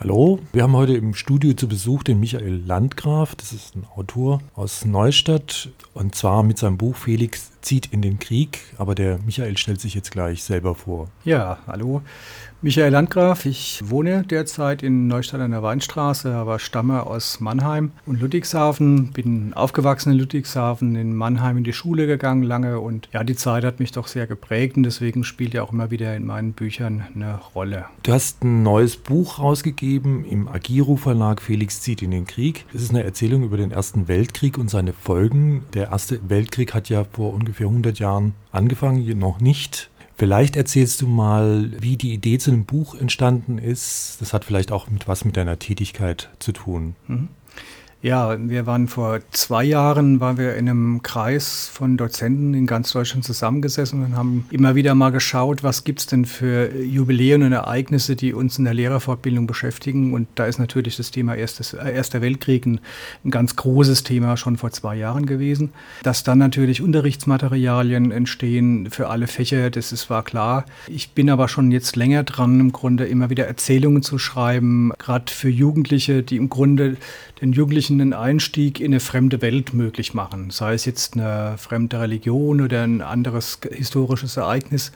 Hallo, wir haben heute im Studio zu Besuch den Michael Landgraf. Das ist ein Autor aus Neustadt und zwar mit seinem Buch Felix zieht in den Krieg. Aber der Michael stellt sich jetzt gleich selber vor. Ja, hallo. Michael Landgraf, ich wohne derzeit in Neustadt an der Weinstraße, aber stamme aus Mannheim und Ludwigshafen, bin aufgewachsen in Ludwigshafen, in Mannheim in die Schule gegangen lange und ja, die Zeit hat mich doch sehr geprägt und deswegen spielt ja auch immer wieder in meinen Büchern eine Rolle. Du hast ein neues Buch rausgegeben im Agiru Verlag Felix zieht in den Krieg. Es ist eine Erzählung über den Ersten Weltkrieg und seine Folgen. Der Erste Weltkrieg hat ja vor ungefähr 100 Jahren angefangen, noch nicht Vielleicht erzählst du mal, wie die Idee zu dem Buch entstanden ist. Das hat vielleicht auch mit was mit deiner Tätigkeit zu tun. Mhm. Ja, wir waren vor zwei Jahren, waren wir in einem Kreis von Dozenten in ganz Deutschland zusammengesessen und haben immer wieder mal geschaut, was gibt es denn für Jubiläen und Ereignisse, die uns in der Lehrerfortbildung beschäftigen. Und da ist natürlich das Thema Erstes, äh, Erster Weltkrieg ein, ein ganz großes Thema schon vor zwei Jahren gewesen. Dass dann natürlich Unterrichtsmaterialien entstehen für alle Fächer, das ist war klar. Ich bin aber schon jetzt länger dran, im Grunde immer wieder Erzählungen zu schreiben, gerade für Jugendliche, die im Grunde den Jugendlichen einen Einstieg in eine fremde Welt möglich machen, sei es jetzt eine fremde Religion oder ein anderes historisches Ereignis.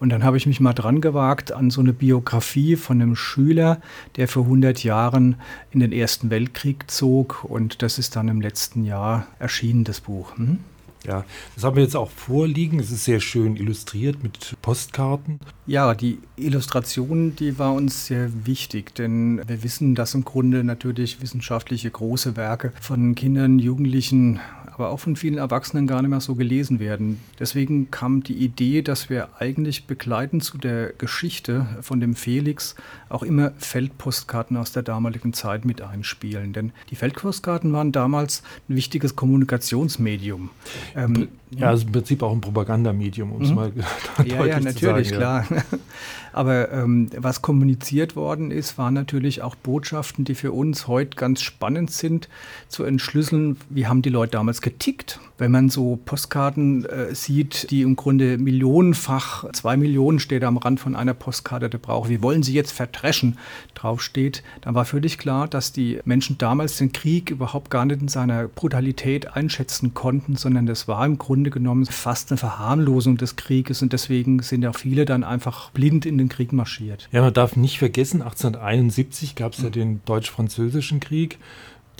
Und dann habe ich mich mal dran gewagt an so eine Biografie von einem Schüler, der vor 100 Jahren in den Ersten Weltkrieg zog. Und das ist dann im letzten Jahr erschienen, das Buch. Hm? Ja, das haben wir jetzt auch vorliegen. Es ist sehr schön illustriert mit Postkarten. Ja, die Illustration, die war uns sehr wichtig, denn wir wissen, dass im Grunde natürlich wissenschaftliche große Werke von Kindern, Jugendlichen aber auch von vielen Erwachsenen gar nicht mehr so gelesen werden. Deswegen kam die Idee, dass wir eigentlich begleitend zu der Geschichte von dem Felix auch immer Feldpostkarten aus der damaligen Zeit mit einspielen. Denn die Feldpostkarten waren damals ein wichtiges Kommunikationsmedium. Ähm, ja, also im Prinzip auch ein Propagandamedium, um es mhm. mal ja, deutlich ja, natürlich, zu sagen. klar. Aber ähm, was kommuniziert worden ist, waren natürlich auch Botschaften, die für uns heute ganz spannend sind, zu entschlüsseln, wie haben die Leute damals getickt. Wenn man so Postkarten äh, sieht, die im Grunde millionenfach, zwei Millionen steht am Rand von einer Postkarte, der braucht, wie wollen sie jetzt verdreschen, draufsteht, dann war völlig klar, dass die Menschen damals den Krieg überhaupt gar nicht in seiner Brutalität einschätzen konnten, sondern das war im Grunde genommen fast eine Verharmlosung des Krieges und deswegen sind ja viele dann einfach blind in den Krieg marschiert. Ja, man darf nicht vergessen, 1871 gab es ja den deutsch-französischen Krieg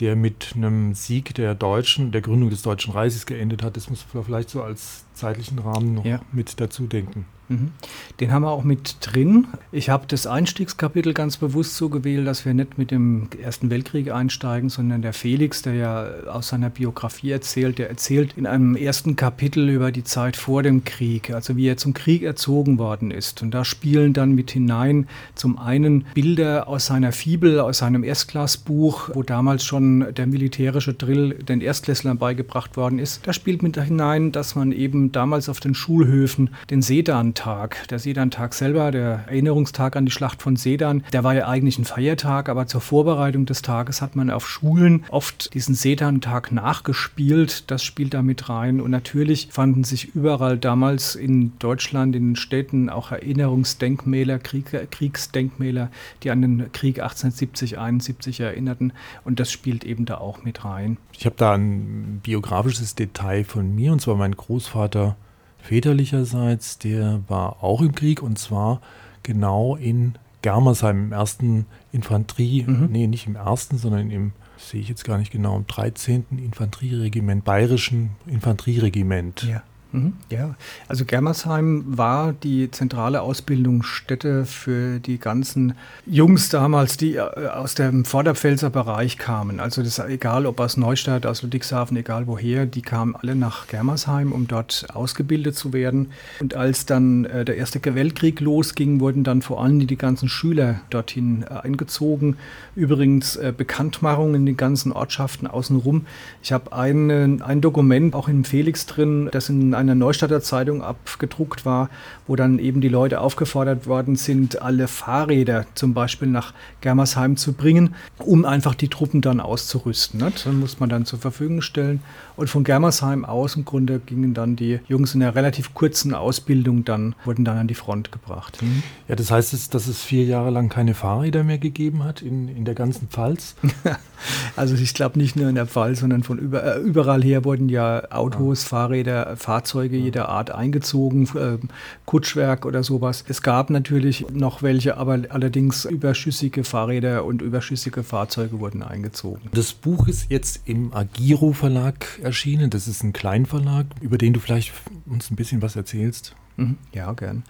der mit einem Sieg der Deutschen, der Gründung des Deutschen Reiches geendet hat. Das muss man vielleicht so als zeitlichen Rahmen noch ja. mit dazu denken. Mhm. Den haben wir auch mit drin. Ich habe das Einstiegskapitel ganz bewusst so gewählt, dass wir nicht mit dem Ersten Weltkrieg einsteigen, sondern der Felix, der ja aus seiner Biografie erzählt, der erzählt in einem ersten Kapitel über die Zeit vor dem Krieg, also wie er zum Krieg erzogen worden ist. Und da spielen dann mit hinein zum einen Bilder aus seiner Fibel, aus seinem Erstklassbuch, wo damals schon der militärische Drill den Erstklässlern beigebracht worden ist. Da spielt mit hinein, dass man eben damals auf den Schulhöfen den Sedan Sedan-Tag. Der Sedan-Tag selber, der Erinnerungstag an die Schlacht von Sedan, der war ja eigentlich ein Feiertag, aber zur Vorbereitung des Tages hat man auf Schulen oft diesen Sedan-Tag nachgespielt. Das spielt da mit rein. Und natürlich fanden sich überall damals in Deutschland, in den Städten auch Erinnerungsdenkmäler, Krieg, Kriegsdenkmäler, die an den Krieg 1870, 71 erinnerten. Und das spielt eben da auch mit rein. Ich habe da ein biografisches Detail von mir, und zwar mein Großvater väterlicherseits, der war auch im Krieg und zwar genau in Germersheim im ersten Infanterie, mhm. nee, nicht im ersten, sondern im, sehe ich jetzt gar nicht genau, im 13. Infanterieregiment, bayerischen Infanterieregiment. Ja. Mhm, ja, also Germersheim war die zentrale Ausbildungsstätte für die ganzen Jungs damals, die äh, aus dem Vorderpfälzer Bereich kamen. Also das egal, ob aus Neustadt, aus Ludwigshafen, egal woher, die kamen alle nach Germersheim, um dort ausgebildet zu werden. Und als dann äh, der Erste Weltkrieg losging, wurden dann vor allem die, ganzen Schüler dorthin äh, eingezogen. Übrigens Bekanntmachungen in den ganzen Ortschaften außenrum. Ich habe ein, ein Dokument auch in Felix drin, das in einer Neustadter Zeitung abgedruckt war, wo dann eben die Leute aufgefordert worden sind, alle Fahrräder zum Beispiel nach Germersheim zu bringen, um einfach die Truppen dann auszurüsten. Ne? Dann muss man dann zur Verfügung stellen. Und von Germersheim aus im Grunde gingen dann die Jungs in einer relativ kurzen Ausbildung dann, wurden dann an die Front gebracht. Mhm. Ja, das heißt, dass es vier Jahre lang keine Fahrräder mehr gegeben hat in, in der ganzen Pfalz? also ich glaube nicht nur in der Pfalz, sondern von über, äh, überall her wurden ja Autos, ja. Fahrräder, Fahrzeuge ja. jeder Art eingezogen, äh, Kutschwerk oder sowas. Es gab natürlich noch welche, aber allerdings überschüssige Fahrräder und überschüssige Fahrzeuge wurden eingezogen. Das Buch ist jetzt im Agiro Verlag erschienen. Das ist ein Kleinverlag, über den du vielleicht uns ein bisschen was erzählst. Mhm. Ja, gern.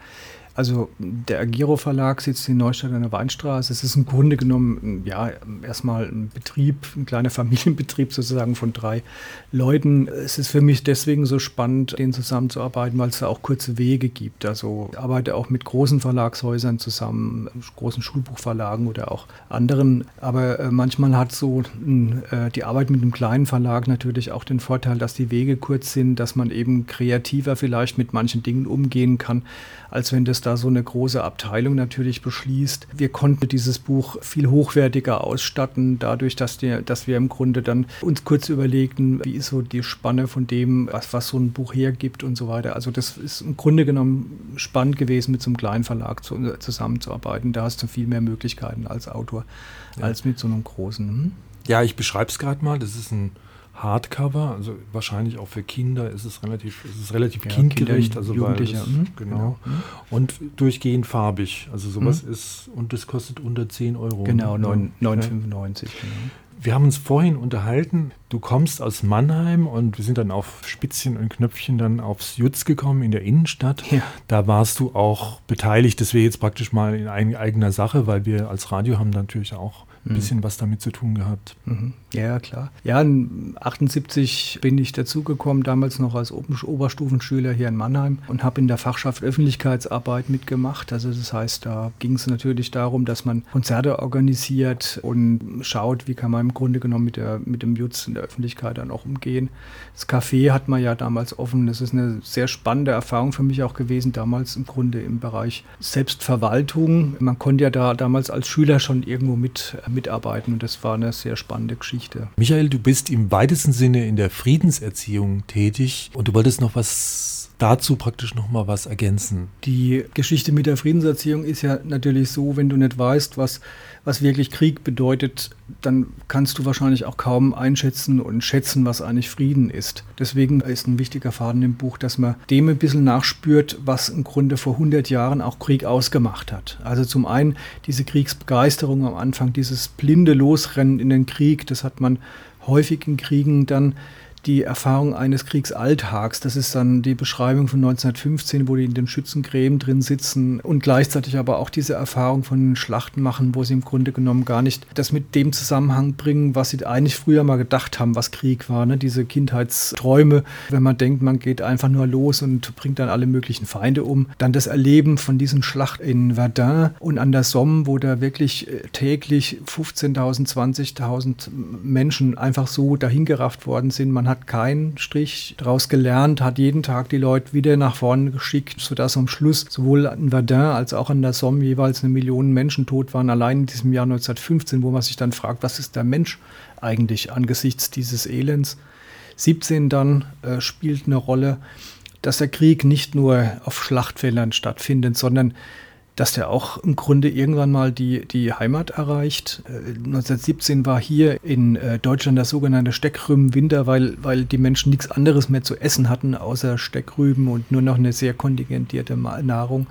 Also der Agiro Verlag sitzt in Neustadt an der Weinstraße. Es ist im Grunde genommen ja erstmal ein Betrieb, ein kleiner Familienbetrieb sozusagen von drei Leuten. Es ist für mich deswegen so spannend, denen zusammenzuarbeiten, weil es da auch kurze Wege gibt. Also ich arbeite auch mit großen Verlagshäusern zusammen, großen Schulbuchverlagen oder auch anderen. Aber äh, manchmal hat so äh, die Arbeit mit einem kleinen Verlag natürlich auch den Vorteil, dass die Wege kurz sind, dass man eben kreativer vielleicht mit manchen Dingen umgehen kann, als wenn das da so eine große Abteilung natürlich beschließt. Wir konnten dieses Buch viel hochwertiger ausstatten, dadurch, dass, die, dass wir im Grunde dann uns kurz überlegten, wie ist so die Spanne von dem, was, was so ein Buch hergibt und so weiter. Also das ist im Grunde genommen spannend gewesen, mit so einem kleinen Verlag zu, zusammenzuarbeiten. Da hast du viel mehr Möglichkeiten als Autor, ja. als mit so einem großen. Hm? Ja, ich beschreibe es gerade mal. Das ist ein Hardcover, also wahrscheinlich auch für Kinder ist es relativ, ist es relativ ja, kindgerecht, also Jugendliche, das, mhm, genau. genau. Mhm. Und durchgehend farbig. Also sowas mhm. ist, und das kostet unter 10 Euro. Genau, 9,95. Ja. Genau. Wir haben uns vorhin unterhalten, du kommst aus Mannheim und wir sind dann auf Spitzchen und Knöpfchen dann aufs Jutz gekommen in der Innenstadt. Ja. Da warst du auch beteiligt. Das wäre jetzt praktisch mal in eigener Sache, weil wir als Radio haben natürlich auch ein mhm. bisschen was damit zu tun gehabt. Mhm. Ja, klar. Ja, 78 bin ich dazugekommen, damals noch als Oberstufenschüler hier in Mannheim und habe in der Fachschaft Öffentlichkeitsarbeit mitgemacht. Also das heißt, da ging es natürlich darum, dass man Konzerte organisiert und schaut, wie kann man im Grunde genommen mit, der, mit dem Jutz in der Öffentlichkeit dann auch umgehen. Das Café hat man ja damals offen. Das ist eine sehr spannende Erfahrung für mich auch gewesen, damals im Grunde im Bereich Selbstverwaltung. Man konnte ja da damals als Schüler schon irgendwo mit mitarbeiten. Und das war eine sehr spannende Geschichte. Michael, du bist im weitesten Sinne in der Friedenserziehung tätig und du wolltest noch was dazu praktisch noch mal was ergänzen. Die Geschichte mit der Friedenserziehung ist ja natürlich so, wenn du nicht weißt, was, was wirklich Krieg bedeutet, dann kannst du wahrscheinlich auch kaum einschätzen und schätzen, was eigentlich Frieden ist. Deswegen ist ein wichtiger Faden im Buch, dass man dem ein bisschen nachspürt, was im Grunde vor 100 Jahren auch Krieg ausgemacht hat. Also zum einen diese Kriegsbegeisterung am Anfang, dieses blinde Losrennen in den Krieg, das hat man häufig in Kriegen dann die Erfahrung eines Kriegsalltags. Das ist dann die Beschreibung von 1915, wo die in den Schützengräben drin sitzen und gleichzeitig aber auch diese Erfahrung von Schlachten machen, wo sie im Grunde genommen gar nicht das mit dem Zusammenhang bringen, was sie eigentlich früher mal gedacht haben, was Krieg war. Ne? Diese Kindheitsträume, wenn man denkt, man geht einfach nur los und bringt dann alle möglichen Feinde um. Dann das Erleben von diesen Schlachten in Verdun und an der Somme, wo da wirklich äh, täglich 15.000, 20.000 Menschen einfach so dahingerafft worden sind. Man hat hat keinen Strich daraus gelernt, hat jeden Tag die Leute wieder nach vorne geschickt, sodass am Schluss sowohl in Verdun als auch an der Somme jeweils eine Million Menschen tot waren, allein in diesem Jahr 1915, wo man sich dann fragt, was ist der Mensch eigentlich angesichts dieses Elends. 17 dann äh, spielt eine Rolle, dass der Krieg nicht nur auf Schlachtfeldern stattfindet, sondern dass der auch im Grunde irgendwann mal die, die Heimat erreicht. 1917 äh, war hier in äh, Deutschland das sogenannte Steckrübenwinter, weil, weil die Menschen nichts anderes mehr zu essen hatten, außer Steckrüben und nur noch eine sehr kontingentierte Nahrung.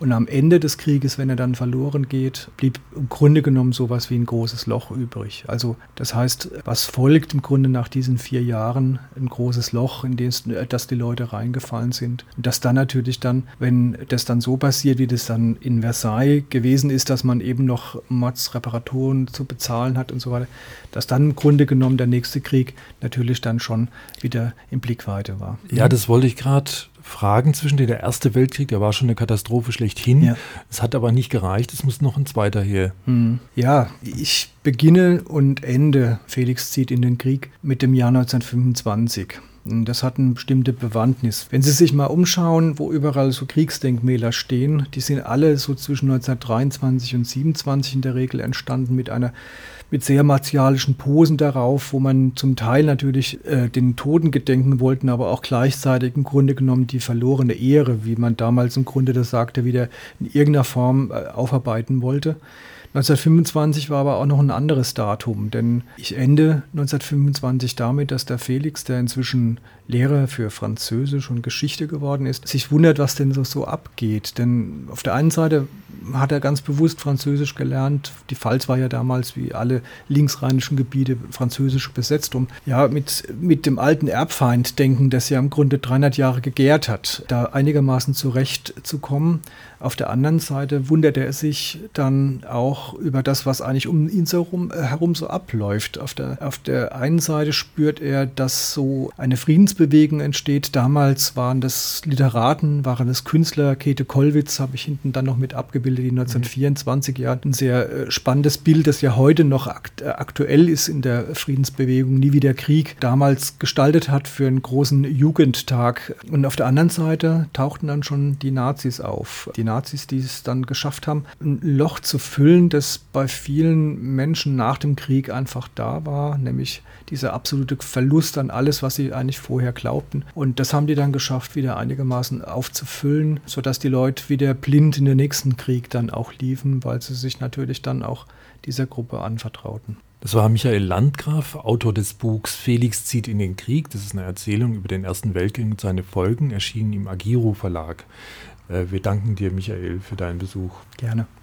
Und am Ende des Krieges, wenn er dann verloren geht, blieb im Grunde genommen sowas wie ein großes Loch übrig. Also das heißt, was folgt im Grunde nach diesen vier Jahren, ein großes Loch, in das die Leute reingefallen sind. Und dass dann natürlich dann, wenn das dann so passiert, wie das dann in Versailles gewesen ist, dass man eben noch Mordsreparaturen zu bezahlen hat und so weiter, dass dann im Grunde genommen der nächste Krieg natürlich dann schon wieder in Blickweite war. Ja, das wollte ich gerade Fragen zwischen der Erste Weltkrieg, der war schon eine Katastrophe schlechthin. Ja. Es hat aber nicht gereicht, es muss noch ein zweiter her. Hm. Ja, ich beginne und ende, Felix zieht in den Krieg, mit dem Jahr 1925. Das hat eine bestimmte Bewandtnis. Wenn Sie sich mal umschauen, wo überall so Kriegsdenkmäler stehen, die sind alle so zwischen 1923 und 27 in der Regel entstanden mit einer mit sehr martialischen Posen darauf, wo man zum Teil natürlich äh, den Toten gedenken wollten, aber auch gleichzeitig im Grunde genommen die verlorene Ehre, wie man damals im Grunde das sagte, wieder in irgendeiner Form äh, aufarbeiten wollte. 1925 war aber auch noch ein anderes Datum, denn ich ende 1925 damit, dass der Felix, der inzwischen Lehrer für Französisch und Geschichte geworden ist, sich wundert, was denn so, so abgeht. Denn auf der einen Seite hat er ganz bewusst Französisch gelernt. Die Pfalz war ja damals wie alle linksrheinischen Gebiete französisch besetzt, um ja mit, mit dem alten Erbfeind denken, das ja im Grunde 300 Jahre gegärt hat, da einigermaßen zurechtzukommen. Auf der anderen Seite wundert er sich dann auch über das, was eigentlich um ihn herum, äh, herum so abläuft. Auf der, auf der einen Seite spürt er, dass so eine Friedensbewegung entsteht. Damals waren das Literaten, waren das Künstler. Käthe Kollwitz habe ich hinten dann noch mit abgebildet, die 1924 ja ein sehr äh, spannendes Bild, das ja heute noch äh, aktuell ist in der Friedensbewegung, nie wieder Krieg, damals gestaltet hat für einen großen Jugendtag. Und auf der anderen Seite tauchten dann schon die Nazis auf. Die Nazis, die es dann geschafft haben, ein Loch zu füllen, das bei vielen Menschen nach dem Krieg einfach da war, nämlich dieser absolute Verlust an alles, was sie eigentlich vorher glaubten. Und das haben die dann geschafft, wieder einigermaßen aufzufüllen, sodass die Leute wieder blind in den nächsten Krieg dann auch liefen, weil sie sich natürlich dann auch dieser Gruppe anvertrauten. Das war Michael Landgraf, Autor des Buchs Felix zieht in den Krieg. Das ist eine Erzählung über den Ersten Weltkrieg und seine Folgen, erschienen im Agiro Verlag. Äh, wir danken dir, Michael, für deinen Besuch. Gerne.